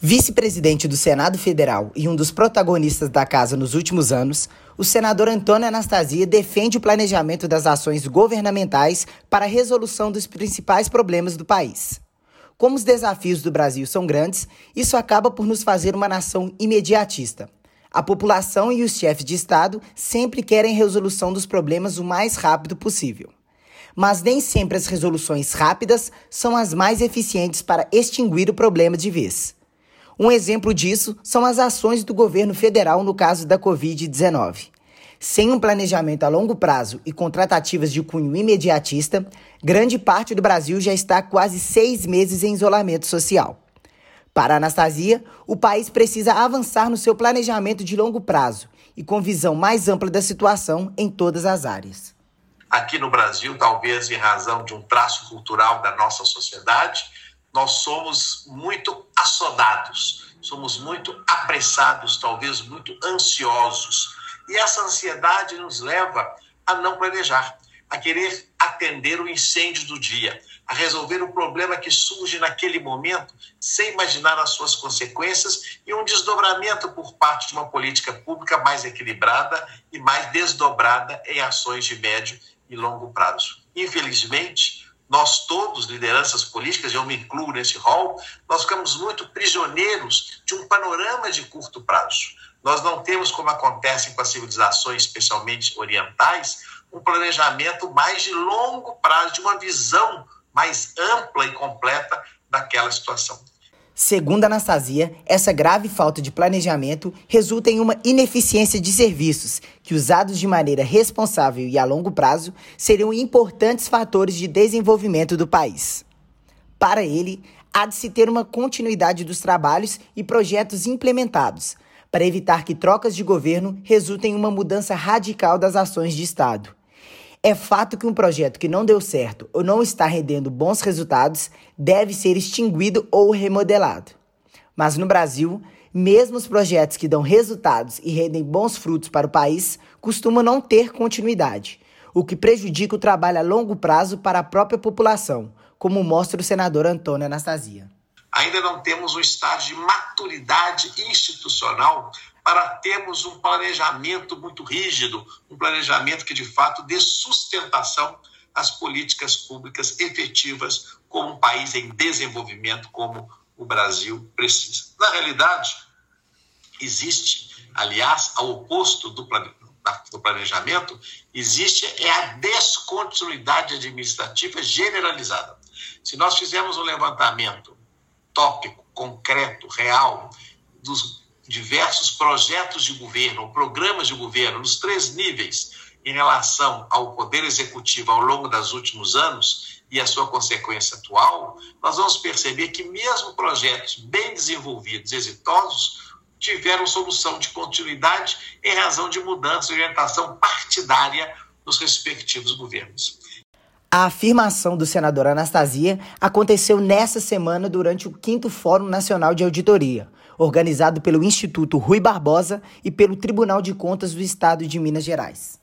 Vice-presidente do Senado Federal e um dos protagonistas da casa nos últimos anos, o senador Antônio Anastasia defende o planejamento das ações governamentais para a resolução dos principais problemas do país. Como os desafios do Brasil são grandes, isso acaba por nos fazer uma nação imediatista. A população e os chefes de Estado sempre querem resolução dos problemas o mais rápido possível. Mas nem sempre as resoluções rápidas são as mais eficientes para extinguir o problema de vez. Um exemplo disso são as ações do governo federal no caso da Covid-19. Sem um planejamento a longo prazo e contratativas de cunho imediatista, grande parte do Brasil já está quase seis meses em isolamento social. Para Anastasia, o país precisa avançar no seu planejamento de longo prazo e com visão mais ampla da situação em todas as áreas. Aqui no Brasil, talvez em razão de um traço cultural da nossa sociedade, nós somos muito assodados, somos muito apressados, talvez muito ansiosos. E essa ansiedade nos leva a não planejar, a querer atender o incêndio do dia, a resolver o problema que surge naquele momento, sem imaginar as suas consequências e um desdobramento por parte de uma política pública mais equilibrada e mais desdobrada em ações de médio e longo prazo. Infelizmente, nós todos, lideranças políticas, eu me incluo nesse rol, nós ficamos muito prisioneiros de um panorama de curto prazo. Nós não temos, como acontece com as civilizações, especialmente orientais, um planejamento mais de longo prazo, de uma visão mais ampla e completa daquela situação. Segundo Anastasia, essa grave falta de planejamento resulta em uma ineficiência de serviços que, usados de maneira responsável e a longo prazo, seriam importantes fatores de desenvolvimento do país. Para ele, há de se ter uma continuidade dos trabalhos e projetos implementados, para evitar que trocas de governo resultem em uma mudança radical das ações de Estado. É fato que um projeto que não deu certo ou não está rendendo bons resultados deve ser extinguido ou remodelado. Mas no Brasil, mesmo os projetos que dão resultados e rendem bons frutos para o país costumam não ter continuidade, o que prejudica o trabalho a longo prazo para a própria população, como mostra o senador Antônio Anastasia. Ainda não temos um estágio de maturidade institucional para termos um planejamento muito rígido, um planejamento que de fato dê sustentação às políticas públicas efetivas como um país em desenvolvimento como o Brasil precisa. Na realidade, existe, aliás, ao oposto do, planejamento, existe é a descontinuidade administrativa generalizada. Se nós fizermos um levantamento tópico, concreto, real, dos diversos projetos de governo, programas de governo, nos três níveis, em relação ao Poder Executivo ao longo dos últimos anos e a sua consequência atual, nós vamos perceber que, mesmo projetos bem desenvolvidos, exitosos, tiveram solução de continuidade em razão de mudança de orientação partidária nos respectivos governos. A afirmação do senador Anastasia aconteceu nessa semana durante o 5 Fórum Nacional de Auditoria, organizado pelo Instituto Rui Barbosa e pelo Tribunal de Contas do Estado de Minas Gerais.